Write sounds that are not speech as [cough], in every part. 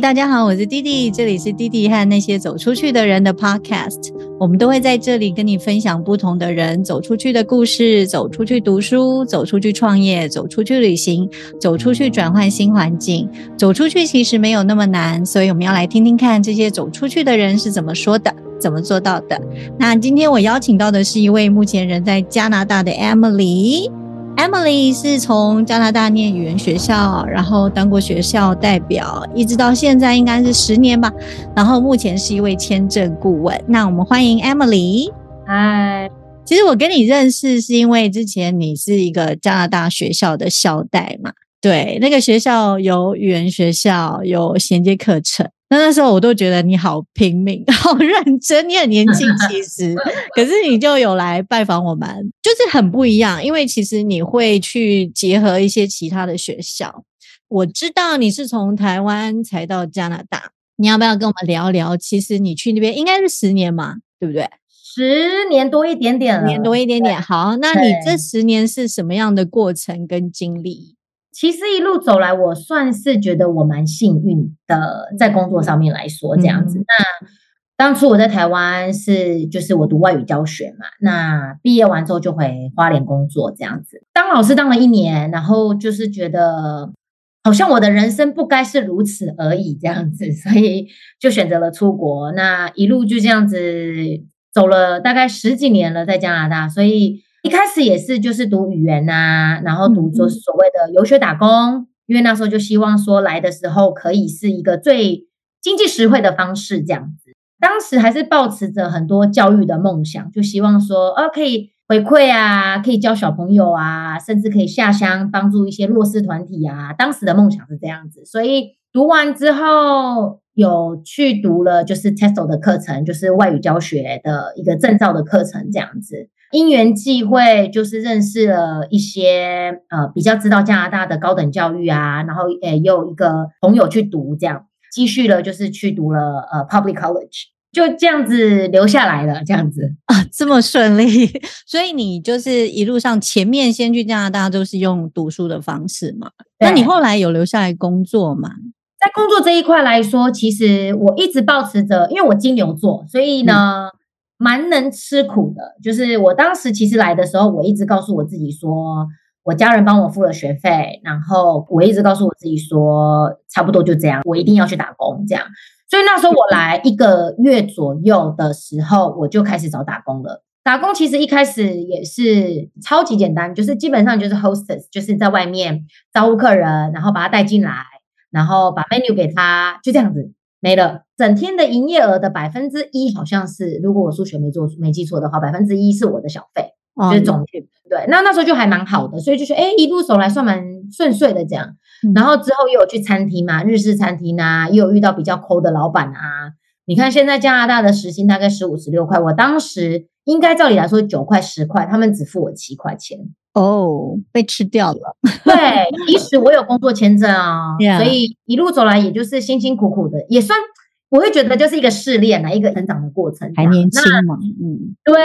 大家好，我是弟弟，这里是弟弟和那些走出去的人的 Podcast。我们都会在这里跟你分享不同的人走出去的故事，走出去读书，走出去创业，走出去旅行，走出去转换新环境。走出去其实没有那么难，所以我们要来听听看这些走出去的人是怎么说的，怎么做到的。那今天我邀请到的是一位目前人在加拿大的 Emily。Emily 是从加拿大念语言学校，然后当过学校代表，一直到现在应该是十年吧。然后目前是一位签证顾问。那我们欢迎 Emily。嗨，其实我跟你认识是因为之前你是一个加拿大学校的校代嘛？对，那个学校有语言学校，有衔接课程。那那时候我都觉得你好拼命，[laughs] 好认真。你很年轻，[laughs] 其实，可是你就有来拜访我们，就是很不一样。因为其实你会去结合一些其他的学校。我知道你是从台湾才到加拿大，你要不要跟我们聊聊？其实你去那边应该是十年嘛，对不对？十年多一点点，年多一点点。好，那你这十年是什么样的过程跟经历？其实一路走来，我算是觉得我蛮幸运的，在工作上面来说这样子。那当初我在台湾是，就是我读外语教学嘛。那毕业完之后就回花莲工作这样子，当老师当了一年，然后就是觉得好像我的人生不该是如此而已这样子，[laughs] 所以就选择了出国。那一路就这样子走了大概十几年了，在加拿大，所以。一开始也是就是读语言呐，然后读做所谓的游学打工，因为那时候就希望说来的时候可以是一个最经济实惠的方式这样子。当时还是抱持着很多教育的梦想，就希望说哦可以回馈啊，可以教小朋友啊，甚至可以下乡帮助一些弱势团体啊。当时的梦想是这样子，所以读完之后有去读了就是 TESOL 的课程，就是外语教学的一个证照的课程这样子。因缘际会，就是认识了一些呃比较知道加拿大的高等教育啊，然后诶也有一个朋友去读，这样继续了，就是去读了呃 public college，就这样子留下来了，这样子啊这么顺利，[laughs] 所以你就是一路上前面先去加拿大都是用读书的方式嘛？那你后来有留下来工作吗？在工作这一块来说，其实我一直保持着，因为我金牛座，所以呢。蛮能吃苦的，就是我当时其实来的时候，我一直告诉我自己说，我家人帮我付了学费，然后我一直告诉我自己说，差不多就这样，我一定要去打工这样。所以那时候我来一个月左右的时候，我就开始找打工了。打工其实一开始也是超级简单，就是基本上就是 hostess，就是在外面招呼客人，然后把他带进来，然后把 menu 给他，就这样子。没了，整天的营业额的百分之一好像是，如果我数学没做没记错的话，百分之一是我的小费，就是总去对。那那时候就还蛮好的，所以就说，哎，一路走来算蛮顺遂的这样。然后之后又有去餐厅嘛，日式餐厅啊，又有遇到比较抠的老板啊。你看现在加拿大的时薪大概十五十六块，我当时应该照理来说九块十块，他们只付我七块钱。哦，被吃掉了。[laughs] 对，即使我有工作签证啊，所以一路走来也就是辛辛苦苦的，也算我会觉得就是一个试炼啊，一个成长的过程。还年轻嘛，嗯，对。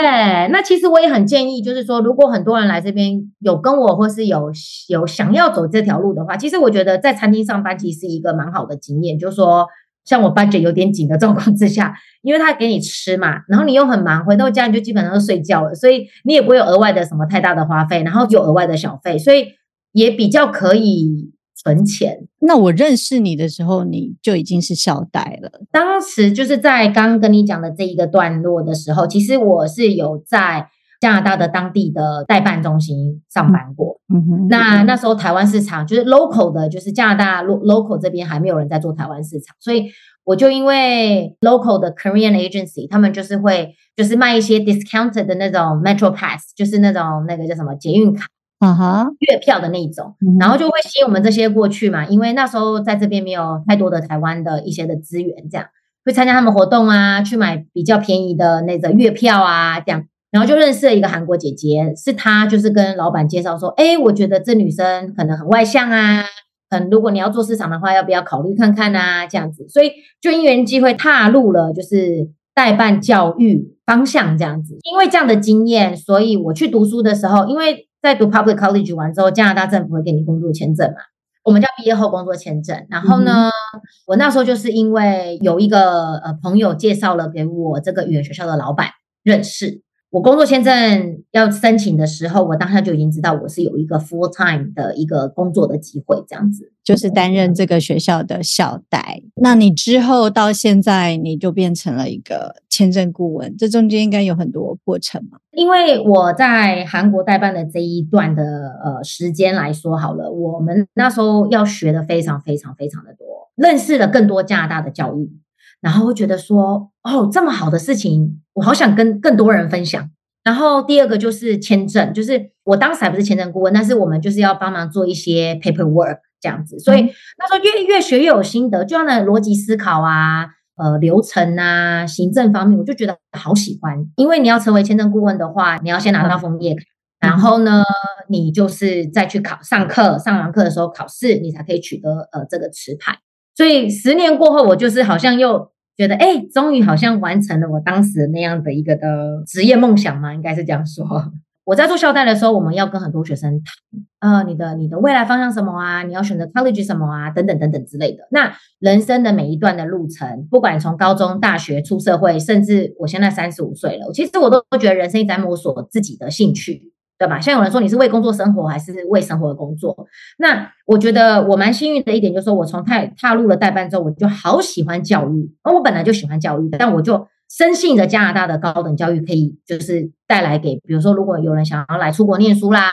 那其实我也很建议，就是说，如果很多人来这边有跟我或是有有想要走这条路的话，其实我觉得在餐厅上班其实是一个蛮好的经验，就是说。像我 budget 有点紧的状况之下，因为他给你吃嘛，然后你又很忙，回到家你就基本上都睡觉了，所以你也不会有额外的什么太大的花费，然后有额外的小费，所以也比较可以存钱。那我认识你的时候，你就已经是校贷了。当时就是在刚刚跟你讲的这一个段落的时候，其实我是有在。加拿大的当地的代办中心上班过，嗯哼，那那时候台湾市场就是 local 的，就是加拿大 local 这边还没有人在做台湾市场，所以我就因为 local 的 Korean agency，他们就是会就是卖一些 discounted 的那种 Metro Pass，就是那种那个叫什么捷运卡，啊哈，月票的那种，然后就会吸引我们这些过去嘛，因为那时候在这边没有太多的台湾的一些的资源，这样会参加他们活动啊，去买比较便宜的那个月票啊，这样。然后就认识了一个韩国姐姐，是她就是跟老板介绍说，哎，我觉得这女生可能很外向啊，嗯，如果你要做市场的话，要不要考虑看看啊？这样子，所以就因缘机会踏入了就是代办教育方向这样子。因为这样的经验，所以我去读书的时候，因为在读 public college 完之后，加拿大政府会给你工作签证嘛，我们叫毕业后工作签证。然后呢，我那时候就是因为有一个呃朋友介绍了给我这个语言学校的老板认识。我工作签证要申请的时候，我当下就已经知道我是有一个 full time 的一个工作的机会，这样子就是担任这个学校的校代。那你之后到现在，你就变成了一个签证顾问，这中间应该有很多过程嘛？因为我在韩国代办的这一段的呃时间来说好了，我们那时候要学的非常非常非常的多，认识了更多加拿大的教育。然后会觉得说，哦，这么好的事情，我好想跟更多人分享。然后第二个就是签证，就是我当时还不是签证顾问，但是我们就是要帮忙做一些 paperwork 这样子。所以那时候越越学越有心得，就像那逻辑思考啊，呃，流程啊，行政方面，我就觉得好喜欢。因为你要成为签证顾问的话，你要先拿到枫叶卡，然后呢，你就是再去考上课，上完课的时候考试，你才可以取得呃这个持牌。所以十年过后，我就是好像又。觉得哎，终于好像完成了我当时那样的一个的职业梦想嘛，应该是这样说。[laughs] 我在做校贷的时候，我们要跟很多学生谈，呃，你的你的未来方向什么啊？你要选择 college 什么啊？等等等等之类的。那人生的每一段的路程，不管从高中、大学、出社会，甚至我现在三十五岁了，其实我都觉得人生一直在摸索自己的兴趣。对吧？像有人说你是为工作生活还是为生活而工作？那我觉得我蛮幸运的一点就是说，我从踏踏入了代班之后，我就好喜欢教育。而我本来就喜欢教育，但我就深信着加拿大的高等教育可以就是带来给，比如说如果有人想要来出国念书啦，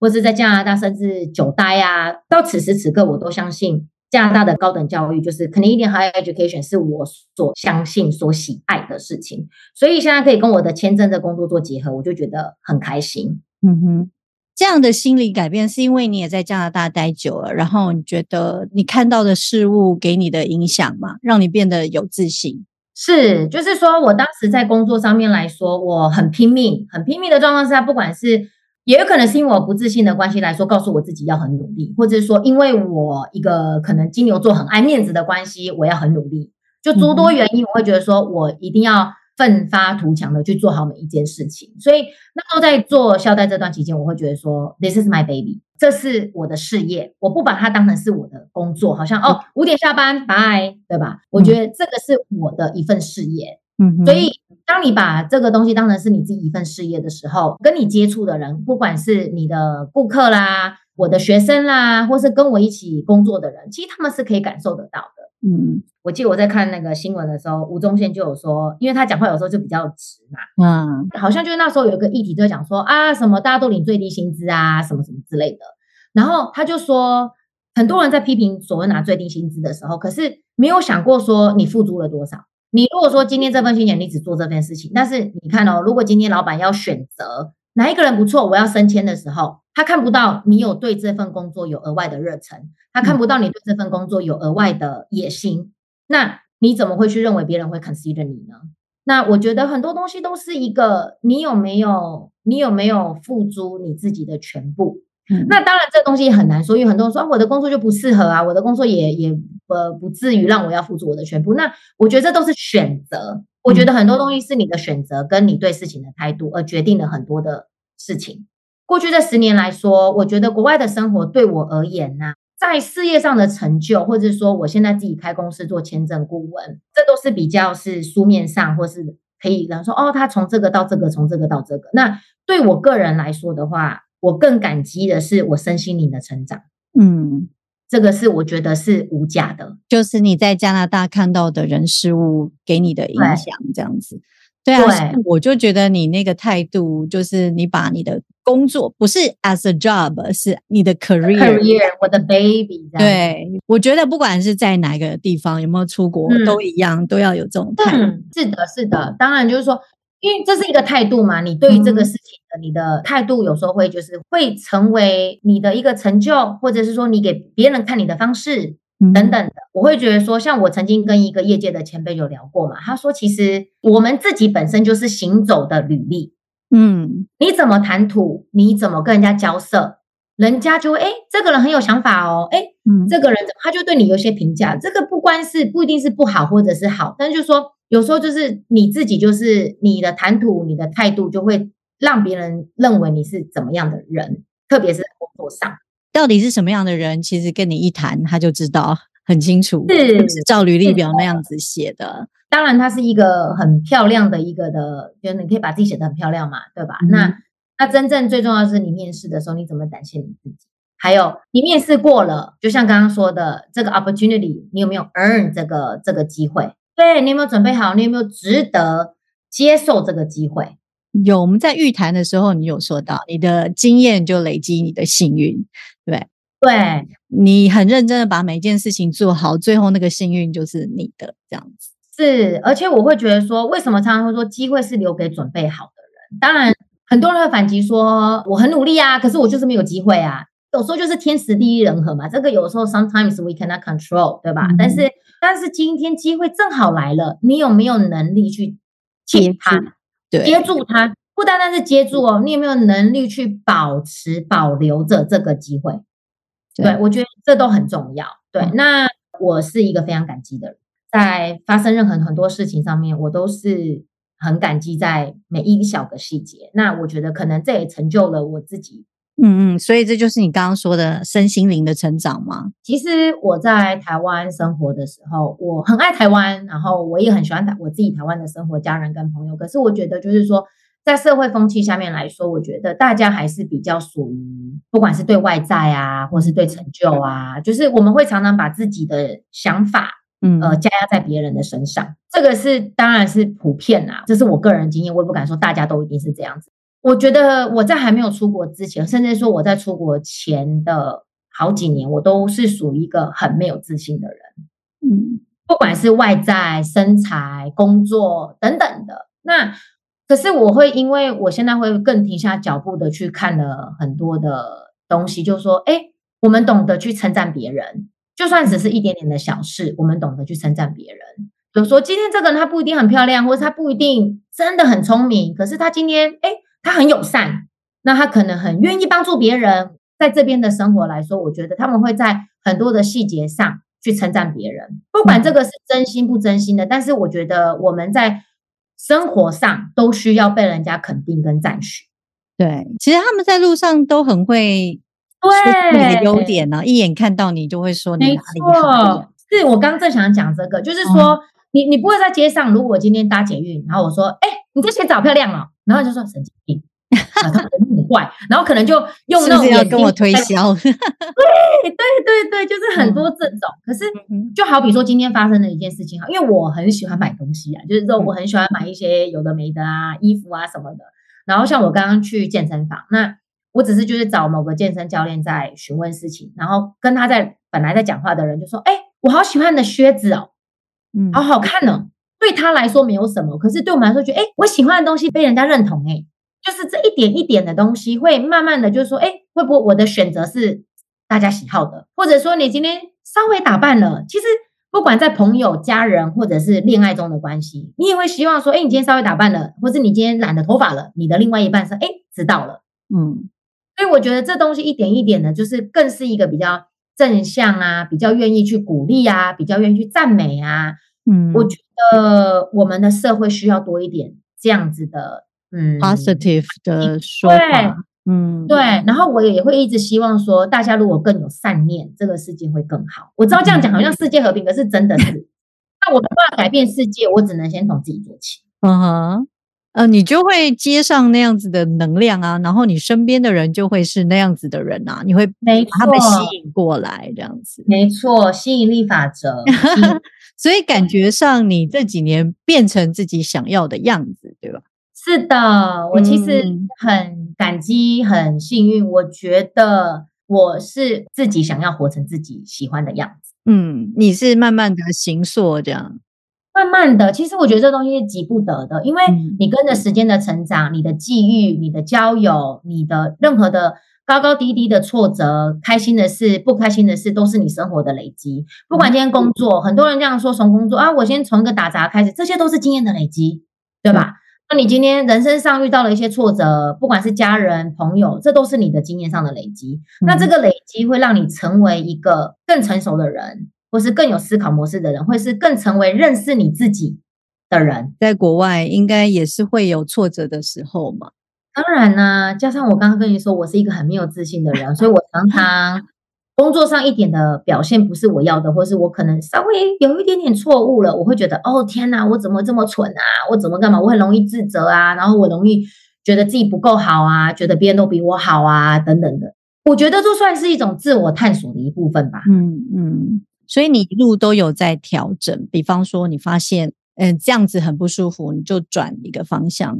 或是在加拿大甚至久待啊，到此时此刻我都相信加拿大的高等教育就是肯定一点 higher education 是我所相信、所喜爱的事情。所以现在可以跟我的签证的工作做结合，我就觉得很开心。嗯哼，这样的心理改变是因为你也在加拿大待久了，然后你觉得你看到的事物给你的影响嘛，让你变得有自信。是，就是说我当时在工作上面来说，我很拼命，很拼命的状况下，不管是也有可能是因为我不自信的关系来说，告诉我自己要很努力，或者是说因为我一个可能金牛座很爱面子的关系，我要很努力，就诸多原因，我会觉得说我一定要。奋发图强的去做好每一件事情，所以那时候在做校贷这段期间，我会觉得说，This is my baby，这是我的事业，我不把它当成是我的工作，好像哦五点下班拜，对吧？我觉得这个是我的一份事业，嗯，所以当你把这个东西当成是你自己一份事业的时候，跟你接触的人，不管是你的顾客啦、我的学生啦，或是跟我一起工作的人，其实他们是可以感受得到的。嗯，我记得我在看那个新闻的时候，吴宗宪就有说，因为他讲话有时候就比较直嘛，嗯，好像就是那时候有一个议题就在讲说啊，什么大家都领最低薪资啊，什么什么之类的。然后他就说，很多人在批评所谓拿最低薪资的时候，可是没有想过说你付出了多少。你如果说今天这份薪钱你只做这件事情，但是你看哦，如果今天老板要选择哪一个人不错，我要升迁的时候。他看不到你有对这份工作有额外的热忱，他看不到你对这份工作有额外的野心，那你怎么会去认为别人会 consider 你呢？那我觉得很多东西都是一个你有没有你有没有付诸你自己的全部。那当然这东西很难说，因为很多人说我的工作就不适合啊，我的工作也也呃不至于让我要付出我的全部。那我觉得这都是选择，我觉得很多东西是你的选择跟你对事情的态度而决定了很多的事情。过去这十年来说，我觉得国外的生活对我而言呢，在事业上的成就，或者说我现在自己开公司做签证顾问，这都是比较是书面上，或是可以人说哦，他从这个到这个，从这个到这个。那对我个人来说的话，我更感激的是我身心灵的成长。嗯，这个是我觉得是无价的，就是你在加拿大看到的人事物给你的影响，这样子。对啊，我就觉得你那个态度，就是你把你的工作不是 as a job，是你的 career，career，我的 baby。对，我觉得不管是在哪个地方，有没有出国，都一样，都要有这种态度。是的，是的，当然就是说，因为这是一个态度嘛，你对于这个事情的你的态度，有时候会就是会成为你的一个成就，或者是说你给别人看你的方式。等等的，我会觉得说，像我曾经跟一个业界的前辈有聊过嘛，他说，其实我们自己本身就是行走的履历，嗯，你怎么谈吐，你怎么跟人家交涉，人家就会哎，这个人很有想法哦，哎，嗯，这个人他就对你有些评价。这个不关是不一定是不好或者是好，但就是说有时候就是你自己就是你的谈吐、你的态度，就会让别人认为你是怎么样的人，特别是工作上。到底是什么样的人，其实跟你一谈，他就知道很清楚，是照履历表那样子写的。当然，它是一个很漂亮的一个的，就是你可以把自己写得很漂亮嘛，对吧？嗯那那真正最重要的是你面试的时候，你怎么展现你自己？还有你面试过了，就像刚刚说的这个 opportunity，你有没有 earn 这个这个机会？对你有没有准备好？你有没有值得接受这个机会？有我们在预谈的时候，你有说到你的经验就累积你的幸运，对，对，你很认真的把每件事情做好，最后那个幸运就是你的这样子。是，而且我会觉得说，为什么常常会说机会是留给准备好的人？当然，很多人会反击说，我很努力啊，可是我就是没有机会啊。有时候就是天时地利人和嘛，这个有时候 sometimes we cannot control，对吧？嗯但是，但是今天机会正好来了，你有没有能力去接接它？对，接住它，不单单是接住哦，你有没有能力去保持、保留着这个机会？对对，我觉得这都很重要。对，嗯那我是一个非常感激的人，在发生任何很多事情上面，我都是很感激在每一小个细节。那我觉得可能这也成就了我自己。嗯嗯，所以这就是你刚刚说的身心灵的成长吗？其实我在台湾生活的时候，我很爱台湾，然后我也很喜欢台我自己台湾的生活、家人跟朋友。可是我觉得，就是说，在社会风气下面来说，我觉得大家还是比较属于，不管是对外在啊，或是对成就啊，就是我们会常常把自己的想法嗯呃加压在别人的身上。这个是当然是普遍啊，这是我个人经验，我也不敢说大家都一定是这样子。我觉得我在还没有出国之前，甚至说我在出国前的好几年，我都是属于一个很没有自信的人。嗯不管是外在、身材、工作等等的。那可是我会，因为我现在会更停下脚步的去看了很多的东西，就说，哎，我们懂得去称赞别人，就算只是一点点的小事，我们懂得去称赞别人。比如说，今天这个人他不一定很漂亮，或者他不一定真的很聪明，可是他今天，哎，他很友善，那他可能很愿意帮助别人。在这边的生活来说，我觉得他们会在很多的细节上去称赞别人，不管这个是真心不真心的，但是我觉得我们在生活上都需要被人家肯定跟赞许。对，其实他们在路上都很会说出你的优点呢、一眼看到你就会说你哪没里好。错，是我刚正想讲这个，就是说、你你不会在街上，如果我今天搭捷运，然后我说，哎、你这鞋子好漂亮哦，然后你就说神经病，啊，他人很怪，然后可能就用那种眼睛跟我推销？对对对对，就是很多这种。可是嗯就好比说今天发生的一件事情哈，因为我很喜欢买东西啊，就是说我很喜欢买一些有的没的啊，衣服啊什么的。然后像我刚刚去健身房，那我只是就是找某个健身教练在询问事情，然后跟他在本来在讲话的人就说：“哎，我好喜欢你的靴子哦，嗯好好看呢。”对他来说没有什么，可是对我们来说，觉得哎，我喜欢的东西被人家认同，哎，就是这一点一点的东西，会慢慢的就是说，哎，会不会我的选择是大家喜好的，或者说你今天稍微打扮了，其实不管在朋友、家人或者是恋爱中的关系，你也会希望说，哎，你今天稍微打扮了，或是你今天染了头发了，你的另外一半说哎知道了，嗯所以我觉得这东西一点一点的，就是更是一个比较正向啊，比较愿意去鼓励啊，比较愿意去赞美啊，嗯，我觉得我们的社会需要多一点这样子的，嗯。Positive 的说对法，嗯，对，然后我也会一直希望说，大家如果更有善念，这个世界会更好。我知道这样讲好像世界和平，可是真的是，[laughs] 那我没办法改变世界，我只能先从自己做起。嗯哼，呃，你就会接上那样子的能量啊，然后你身边的人就会是那样子的人啊，你会没把他们吸引过来，这样子。没错，吸引力法则。[laughs] 所以感觉上你这几年变成自己想要的样子，对吧？是的，我其实嗯很感激，很幸运。我觉得我是自己想要活成自己喜欢的样子。嗯，你是慢慢的行塑这样，慢慢的，其实我觉得这东西是急不得的，因为嗯你跟着时间的成长，你的际遇、你的交友、你的任何的高高低低的挫折、开心的事、不开心的事，都是你生活的累积。不管今天工作，很多人这样说，从工作啊，我先从一个打杂开始，这些都是经验的累积，对吧？那你今天人生上遇到了一些挫折，不管是家人、朋友，这都是你的经验上的累积。那这个累积会让你成为一个更成熟的人，或是更有思考模式的人，会是更成为认识你自己的人。在国外应该也是会有挫折的时候嘛。当然呢，加上我刚刚跟你说，我是一个很没有自信的人，所以我常常。[laughs] 工作上一点的表现不是我要的，或是我可能稍微有一点点错误了，我会觉得哦天哪，我怎么这么蠢啊？我怎么干嘛？我很容易自责啊，然后我容易觉得自己不够好啊，觉得别人都比我好啊，等等的。我觉得这算是一种自我探索的一部分吧。嗯嗯，所以你一路都有在调整，比方说你发现嗯这样子很不舒服，你就转一个方向，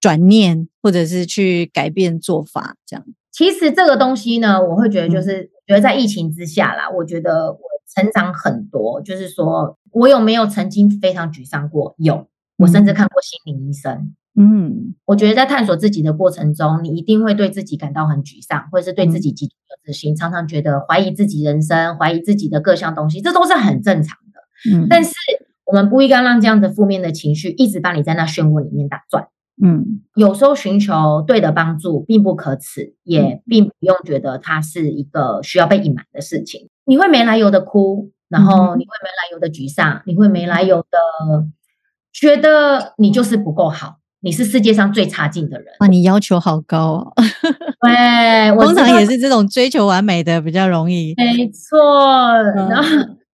转念或者是去改变做法，这样。其实这个东西呢，我会觉得就是觉得在疫情之下啦，我觉得我成长很多。就是说我有没有曾经非常沮丧过？有，我甚至看过心理医生。嗯，我觉得在探索自己的过程中，你一定会对自己感到很沮丧，或者是对自己极度有自信，常常觉得怀疑自己人生，怀疑自己的各项东西，这都是很正常的。嗯，但是我们不应该让这样的负面的情绪一直把你在那漩涡里面打转。嗯，有时候寻求对的帮助并不可耻，也并不用觉得它是一个需要被隐瞒的事情。你会没来由的哭，然后你会没来由的沮丧，你会没来由的觉得你就是不够好，你是世界上最差劲的人啊！你要求好高哦。[laughs] 对，通常也是这种追求完美的比较容易。没错，然后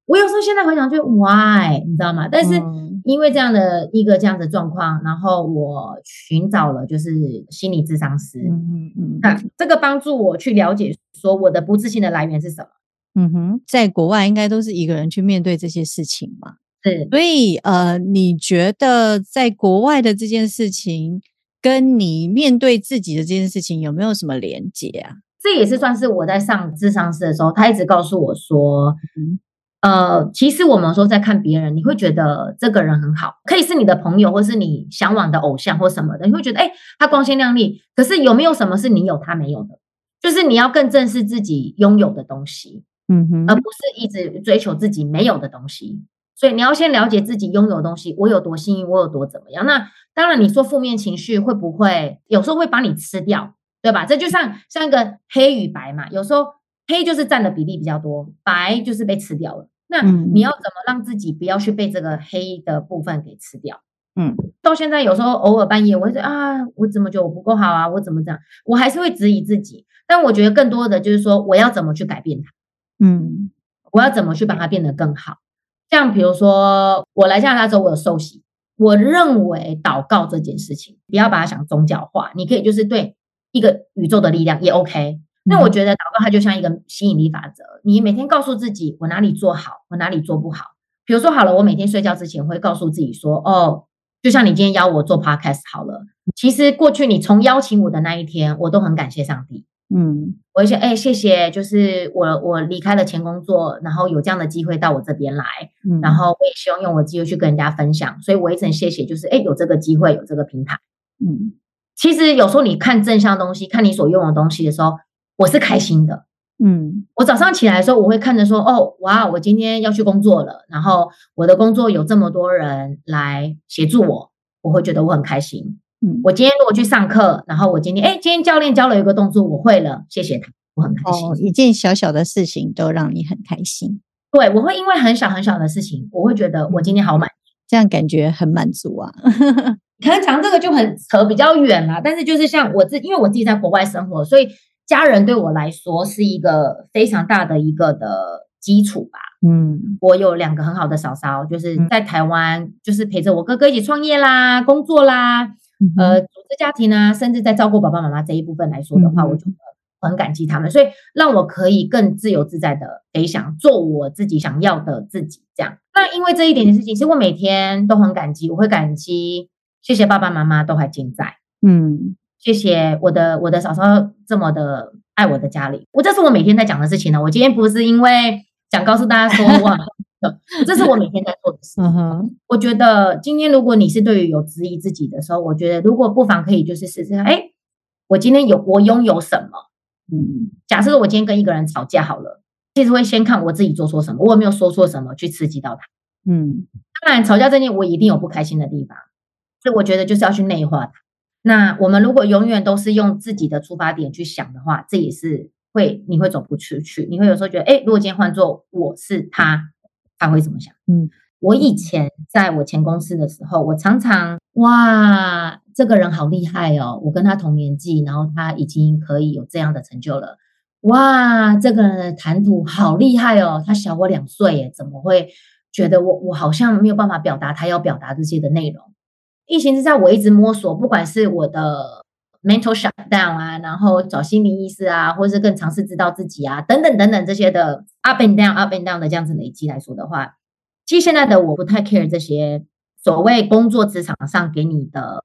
我有时候现在回想就 why，你知道吗？但是。因为这样的一个这样的状况，然后我寻找了就是心理智商师，嗯嗯嗯，那这个帮助我去了解说我的不自信的来源是什么。嗯哼，在国外应该都是一个人去面对这些事情嘛，是。所以呃，你觉得在国外的这件事情跟你面对自己的这件事情有没有什么连接啊？这也是算是我在上智商师的时候，他一直告诉我说。嗯呃，其实我们说在看别人，你会觉得这个人很好，可以是你的朋友，或是你向往的偶像或什么的，你会觉得哎，他光鲜亮丽。可是有没有什么是你有他没有的？就是你要更正视自己拥有的东西，嗯哼，而不是一直追求自己没有的东西。所以你要先了解自己拥有的东西，我有多幸运，我有多怎么样。那当然，你说负面情绪会不会有时候会把你吃掉，对吧？这就像像一个黑与白嘛，有时候。黑就是占的比例比较多，白就是被吃掉了。那你要怎么让自己不要去被这个黑的部分给吃掉？嗯，到现在有时候偶尔半夜我会说啊，我怎么觉得我不够好啊？我怎么这样？我还是会质疑自己。但我觉得更多的就是说，我要怎么去改变它？嗯，我要怎么去把它变得更好？像比如说，我来加拿大之后，我有受洗。我认为祷告这件事情，不要把它想宗教化，你可以就是对一个宇宙的力量也 OK。那我觉得祷告它就像一个吸引力法则，你每天告诉自己我哪里做好，我哪里做不好。比如说好了，我每天睡觉之前会告诉自己说，哦，就像你今天邀我做 podcast 好了。其实过去你从邀请我的那一天，我都很感谢上帝。嗯，我说，哎，谢谢，就是我我离开了前工作，然后有这样的机会到我这边来，然后我也希望用我的机会去跟人家分享，所以我一直很谢谢，就是哎有这个机会，有这个平台。嗯，其实有时候你看正向东西，看你所用的东西的时候。我是开心的，嗯，我早上起来的时候，我会看着说，哦，哇，我今天要去工作了，然后我的工作有这么多人来协助我，我会觉得我很开心，嗯，我今天如果去上课，然后我今天，哎，今天教练教了一个动作，我会了，谢谢他，我很开心，一件小小的事情都让你很开心，对我会因为很小很小的事情，我会觉得我今天好满，这样感觉很满足啊。[laughs] 可能讲这个就很扯比较远啦，但是就是像我自，因为我自己在国外生活，所以。家人对我来说是一个非常大的一个的基础吧。嗯，我有两个很好的嫂嫂，就是在台湾，就是陪着我哥哥一起创业啦、工作啦，呃，组织家庭啊，甚至在照顾爸爸妈妈这一部分来说的话，我觉得很感激他们，所以让我可以更自由自在的飞翔，做我自己想要的自己。这样，那因为这一点点事情，其实我每天都很感激，我会感激，谢谢爸爸妈妈都还健在。嗯。谢谢我的我的嫂嫂这么的爱我的家里，我这是我每天在讲的事情呢。我今天不是因为想告诉大家说哇，[laughs] 这是我每天在做的事。嗯我觉得今天如果你是对于有质疑自己的时候，我觉得如果不妨可以就是试试看，哎，我今天有我拥有什么？嗯，假设我今天跟一个人吵架好了，其实会先看我自己做错什么，我有没有说错什么去刺激到他。嗯，当然吵架这件我一定有不开心的地方。所以我觉得就是要去内化它。那我们如果永远都是用自己的出发点去想的话，这也是会你会走不出去。你会有时候觉得，哎，如果今天换做我是他，他会怎么想？嗯，我以前在我前公司的时候，我常常哇，这个人好厉害哦，我跟他同年纪，然后他已经可以有这样的成就了。哇，这个人的谈吐好厉害哦，他小我两岁耶，怎么会觉得我我好像没有办法表达他要表达这些的内容？疫情之下，我一直摸索，不管是我的 mental shutdown 啊，然后找心理医师啊，或者是更尝试知道自己啊，等等等等这些的 up and down up and down 的这样子累积来说的话，其实现在的我不太 care 这些所谓工作职场上给你的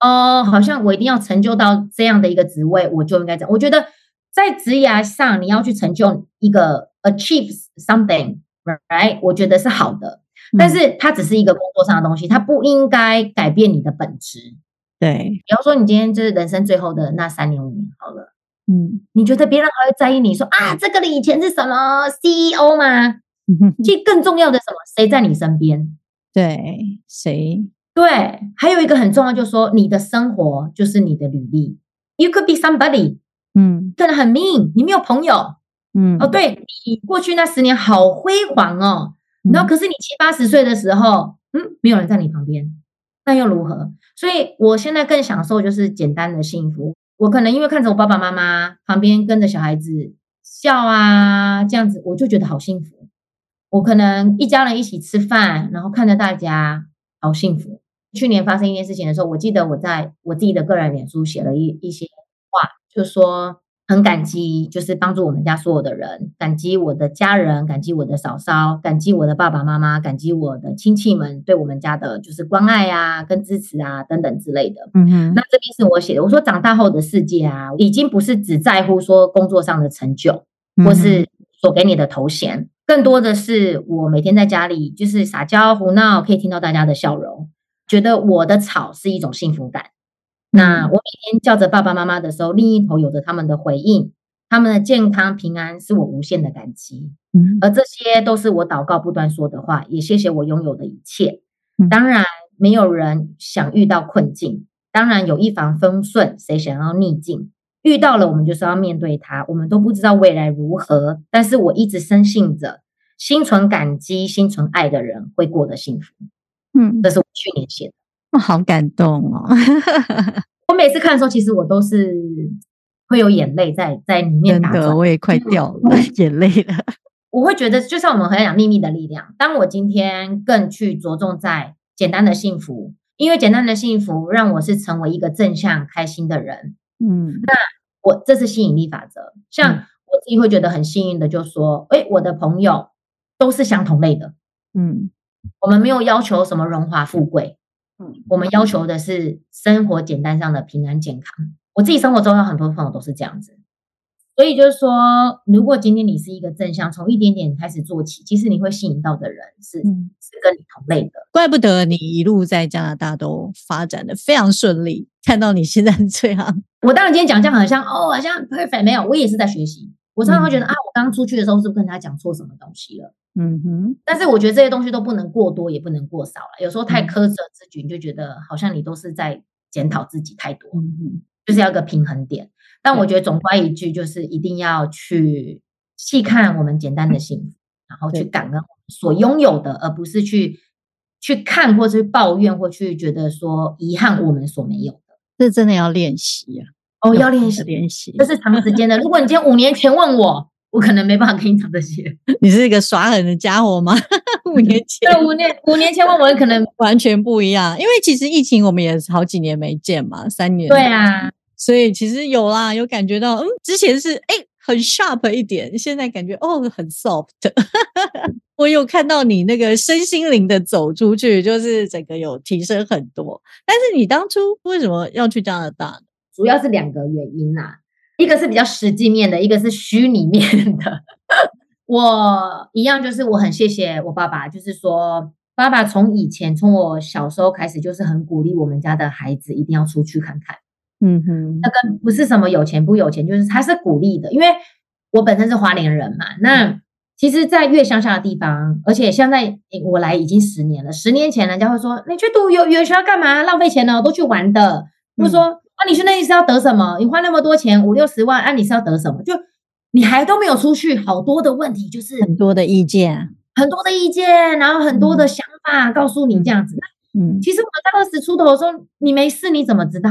哦，好像我一定要成就到这样的一个职位，我就应该这样。我觉得。在职涯上，你要去成就一个 achieve something，right？我觉得是好的，但是它只是一个工作上的东西，它不应该改变你的本质。对，比方说你今天就是人生最后的那三年五年，好了，嗯，你觉得别人还会在意你说啊，这个以前是什么 CEO 吗？其实更重要的什么，谁在你身边？对，谁？对，还有一个很重要，就是说你的生活就是你的履历，you could be somebody。嗯，可能很 mean，你没有朋友，嗯，哦，对你过去那十年好辉煌哦，然后可是你七八十岁的时候，嗯，没有人在你旁边，那又如何？所以我现在更享受就是简单的幸福。我可能因为看着我爸爸妈妈旁边跟着小孩子笑啊，这样子我就觉得好幸福。我可能一家人一起吃饭，然后看着大家好幸福。去年发生一件事情的时候，我记得我在我自己的个人脸书写了一一些话。就说很感激，就是帮助我们家所有的人，感激我的家人，感激我的嫂嫂，感激我的爸爸妈妈，感激我的亲戚们对我们家的就是关爱啊、跟支持啊等等之类的。嗯哼，那这边是我写的，我说长大后的世界啊，已经不是只在乎说工作上的成就，或是所给你的头衔，更多的是我每天在家里就是撒娇胡闹，可以听到大家的笑容，觉得我的吵是一种幸福感。那我每天叫着爸爸妈妈的时候，另一头有着他们的回应，他们的健康平安是我无限的感激。嗯，而这些都是我祷告不断说的话，也谢谢我拥有的一切。当然，没有人想遇到困境，当然有一帆风顺，谁想要逆境？遇到了，我们就是要面对它。我们都不知道未来如何，但是我一直深信着，心存感激、心存爱的人会过得幸福。嗯，这是我去年写的。我 [laughs] 好感动哦！[laughs] 我每次看的时候，其实我都是会有眼泪在在里面打转，我也快掉了 [laughs] 眼泪了。我会觉得，就像我们很讲秘密的力量。当我今天更去着重在简单的幸福，因为简单的幸福让我是成为一个正向开心的人。嗯，那我这是吸引力法则。像我自己会觉得很幸运的，就说，哎，我的朋友都是相同类的。嗯，我们没有要求什么荣华富贵。我们要求的是生活简单上的平安健康。我自己生活中有很多朋友都是这样子，所以就是说，如果今天你是一个正向，从一点点开始做起，其实你会吸引到的人是是跟你同类的。怪不得你一路在加拿大都发展的非常顺利，看到你现在这样。我当然今天讲这样好像哦，好像 perfect 没有，我也是在学习。我常常会觉得啊，我刚出去的时候是不是跟他讲错什么东西了？嗯哼，但是我觉得这些东西都不能过多，也不能过少了。有时候太苛责自己，你就觉得好像你都是在检讨自己太多。嗯哼，就是要个平衡点。但我觉得总归一句，就是一定要去细看我们简单的幸福，然后去感恩所拥有的，而不是去去看或是抱怨或去觉得说遗憾我们所没有的。这真的要练习啊！哦，要练习练习，这是长时间的。如果你今天五年前问我。我可能没办法跟你讲这些。[laughs] 你是一个耍狠的家伙吗？[laughs] 五年前，对，五年五年前我们可能 [laughs] 完全不一样，因为其实疫情我们也好几年没见嘛，三年。对啊，所以其实有啦，有感觉到，嗯，之前是哎很 sharp 一点，现在感觉哦很 soft。我有看到你那个身心灵的走出去，就是整个有提升很多。但是你当初为什么要去加拿大？主要是两个原因啦。一个是比较实际面的，一个是虚拟面的。我一样，就是我很谢谢我爸爸，就是说，爸爸从以前从我小时候开始，就是很鼓励我们家的孩子一定要出去看看。嗯哼，那跟不是什么有钱不有钱，就是他是鼓励的，因为我本身是花莲人嘛。那其实，在越乡下的地方，而且现在我来已经十年了。十年前，人家会说你去读有语言学校干嘛？浪费钱呢，都去玩的。或者说啊，你去那里是要得什么？你花那么多钱五六十万，啊，你是要得什么？就你还都没有出去，好多的问题，就是很多的意见，很多的意见，然后很多的想法告诉你这样子。嗯，其实我们在二十出头的时候，你没事你怎么知道？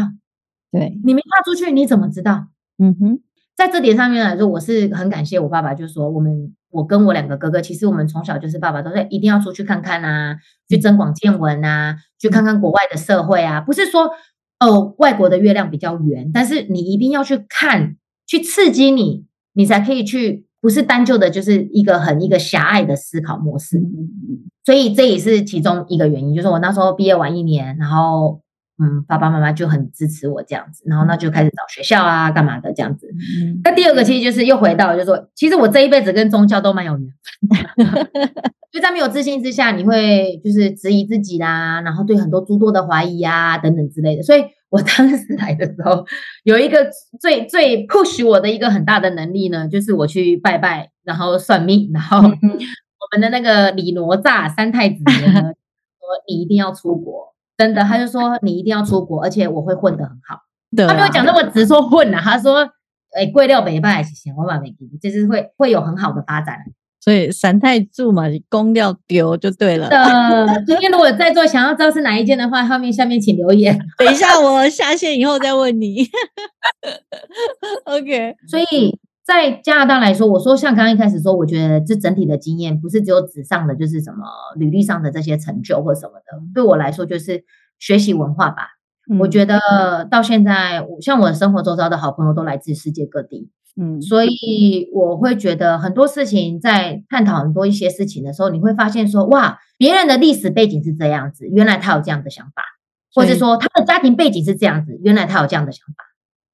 对，你没跨出去你怎么知道？嗯哼，在这点上面来说，我是很感谢我爸爸，就是说我们我跟我两个哥哥，其实我们从小就是爸爸都在一定要出去看看啊，去增广见闻啊，去看看国外的社会啊，不是说哦外国的月亮比较圆，但是你一定要去看，去刺激你，你才可以去。不是单就的，就是一个很一个狭隘的思考模式，所以这也是其中一个原因。就是我那时候毕业完一年，然后嗯，爸爸妈妈就很支持我这样子，然后那就开始找学校啊，干嘛的这样子。那第二个其实就是又回到，就是说，其实我这一辈子跟宗教都蛮有缘，[laughs] 就在没有自信之下，你会就是质疑自己啦，然后对很多诸多的怀疑啊等等之类的，所以。我当时来的时候，有一个最最 push 我的一个很大的能力呢，就是我去拜拜，然后算命，然后我们的那个李哪吒三太子爷呢 [laughs] 说你一定要出国，真的，他就说你一定要出国，而且我会混得很好。他没有讲那么直说混啊，他说哎贵料北拜行，我把没给你，就是会会有很好的发展。所以三太柱嘛，公掉丢就对了。的，[laughs] 今天如果在座想要知道是哪一件的话，后面下面请留言。[laughs] 等一下我下线以后再问你。[laughs] OK，所以在加拿大来说，我说像刚刚一开始说，我觉得这整体的经验不是只有纸上的，就是什么履历上的这些成就或什么的。对我来说，就是学习文化吧。我觉得到现在，像我生活周遭的好朋友都来自世界各地。嗯，所以我会觉得很多事情在探讨很多一些事情的时候，你会发现说，哇，别人的历史背景是这样子，原来他有这样的想法，或者说他的家庭背景是这样子，原来他有这样的想法。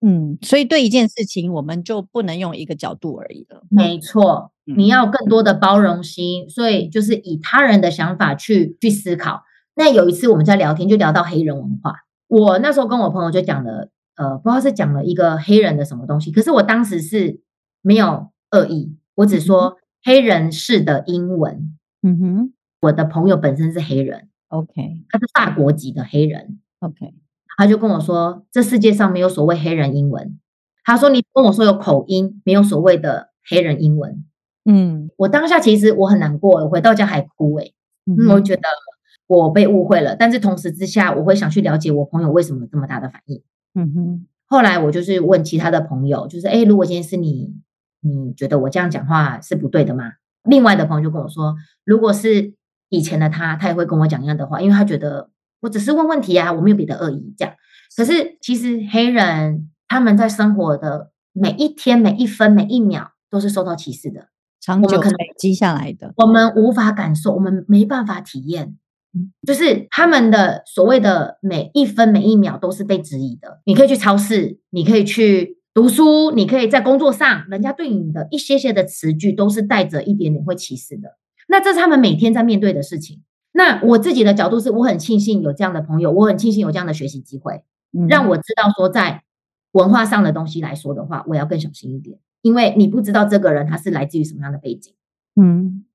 嗯，所以对一件事情，我们就不能用一个角度而已了。没错，你要更多的包容心，所以就是以他人的想法去去思考。那有一次我们在聊天，就聊到黑人文化，我那时候跟我朋友就讲了。呃，不知道是讲了一个黑人的什么东西，可是我当时是没有恶意，我只说黑人式的英文。嗯哼，我的朋友本身是黑人，OK，他是大国籍的黑人，OK，他就跟我说，这世界上没有所谓黑人英文。他说你跟我说有口音，没有所谓的黑人英文。嗯，我当下其实我很难过，我回到家还哭哎，我觉得我被误会了，但是同时之下，我会想去了解我朋友为什么这么大的反应。嗯哼，后来我就是问其他的朋友，就是哎，如果今天是你，你觉得我这样讲话是不对的吗？另外的朋友就跟我说，如果是以前的他，他也会跟我讲一样的话，因为他觉得我只是问问题啊，我没有别的恶意这样。可是其实黑人他们在生活的每一天、每一分、每一秒都是受到歧视的，长久累积下来的，我们无法感受，我们没办法体验。就是他们的所谓的每一分每一秒都是被质疑的。你可以去超市，你可以去读书，你可以在工作上，人家对你的一些些的词句都是带着一点点会歧视的。那这是他们每天在面对的事情。那我自己的角度是，我很庆幸有这样的朋友，我很庆幸有这样的学习机会，让我知道说，在文化上的东西来说的话，我要更小心一点，因为你不知道这个人他是来自于什么样的背景。嗯，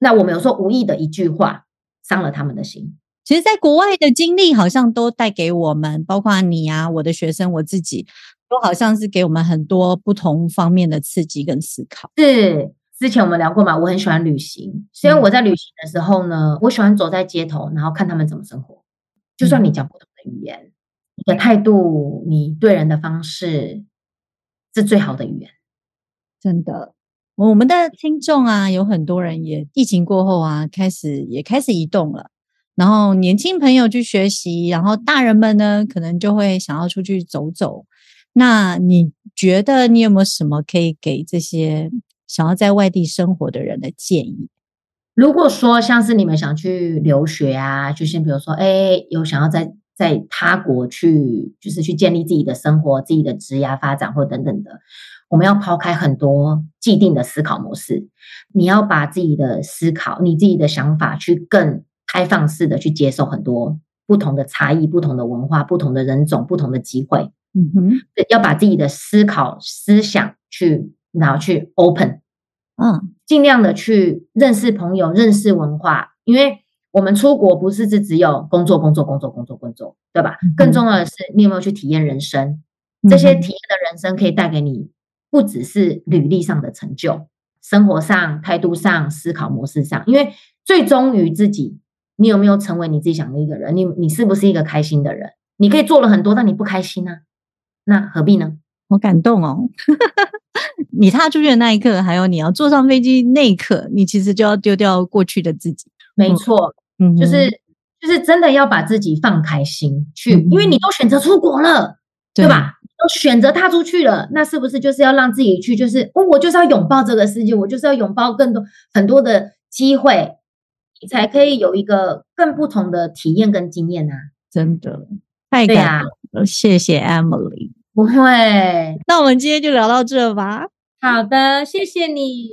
那我们有说无意的一句话。伤了他们的心。其实，在国外的经历好像都带给我们，包括你啊，我的学生，我自己，都好像是给我们很多不同方面的刺激跟思考。是之前我们聊过嘛？我很喜欢旅行，虽然我在旅行的时候呢，我喜欢走在街头，然后看他们怎么生活。就算你讲不同的语言，你的态度，你对人的方式，是最好的语言。真的。我们的听众啊，有很多人也疫情过后啊，开始也开始移动了。然后年轻朋友去学习，然后大人们呢，可能就会想要出去走走。那你觉得你有没有什么可以给这些想要在外地生活的人的建议？如果说像是你们想去留学啊，就先比如说，哎，有想要在在他国去，就是去建立自己的生活、自己的职业发展或等等的。我们要抛开很多既定的思考模式，你要把自己的思考、你自己的想法去更开放式的去接受很多不同的差异、不同的文化、不同的人种、不同的机会。嗯哼，要把自己的思考思想去然后去 open，嗯，尽量的去认识朋友、认识文化，因为我们出国不是只只有工作、工作、工作、工作、工作，对吧？更重要的是，你有没有去体验人生？这些体验的人生可以带给你不只是履历上的成就，生活上、态度上、思考模式上，因为最终于自己，你有没有成为你自己想的一个人？你你是不是一个开心的人？你可以做了很多，但你不开心呢？那何必呢？好感动哦！[laughs] 你踏出去的那一刻，还有你要坐上飞机那一刻，你其实就要丢掉过去的自己。没错，嗯，就是就是真的要把自己放开心去，因为你都选择出国了，对吧？都选择踏出去了，那是不是就是要让自己去？就是哦，我就是要拥抱这个世界，我就是要拥抱更多很多的机会，你才可以有一个更不同的体验跟经验啊！真的太感动了，谢谢 Emily。不会，那我们今天就聊到这吧。好的，谢谢你。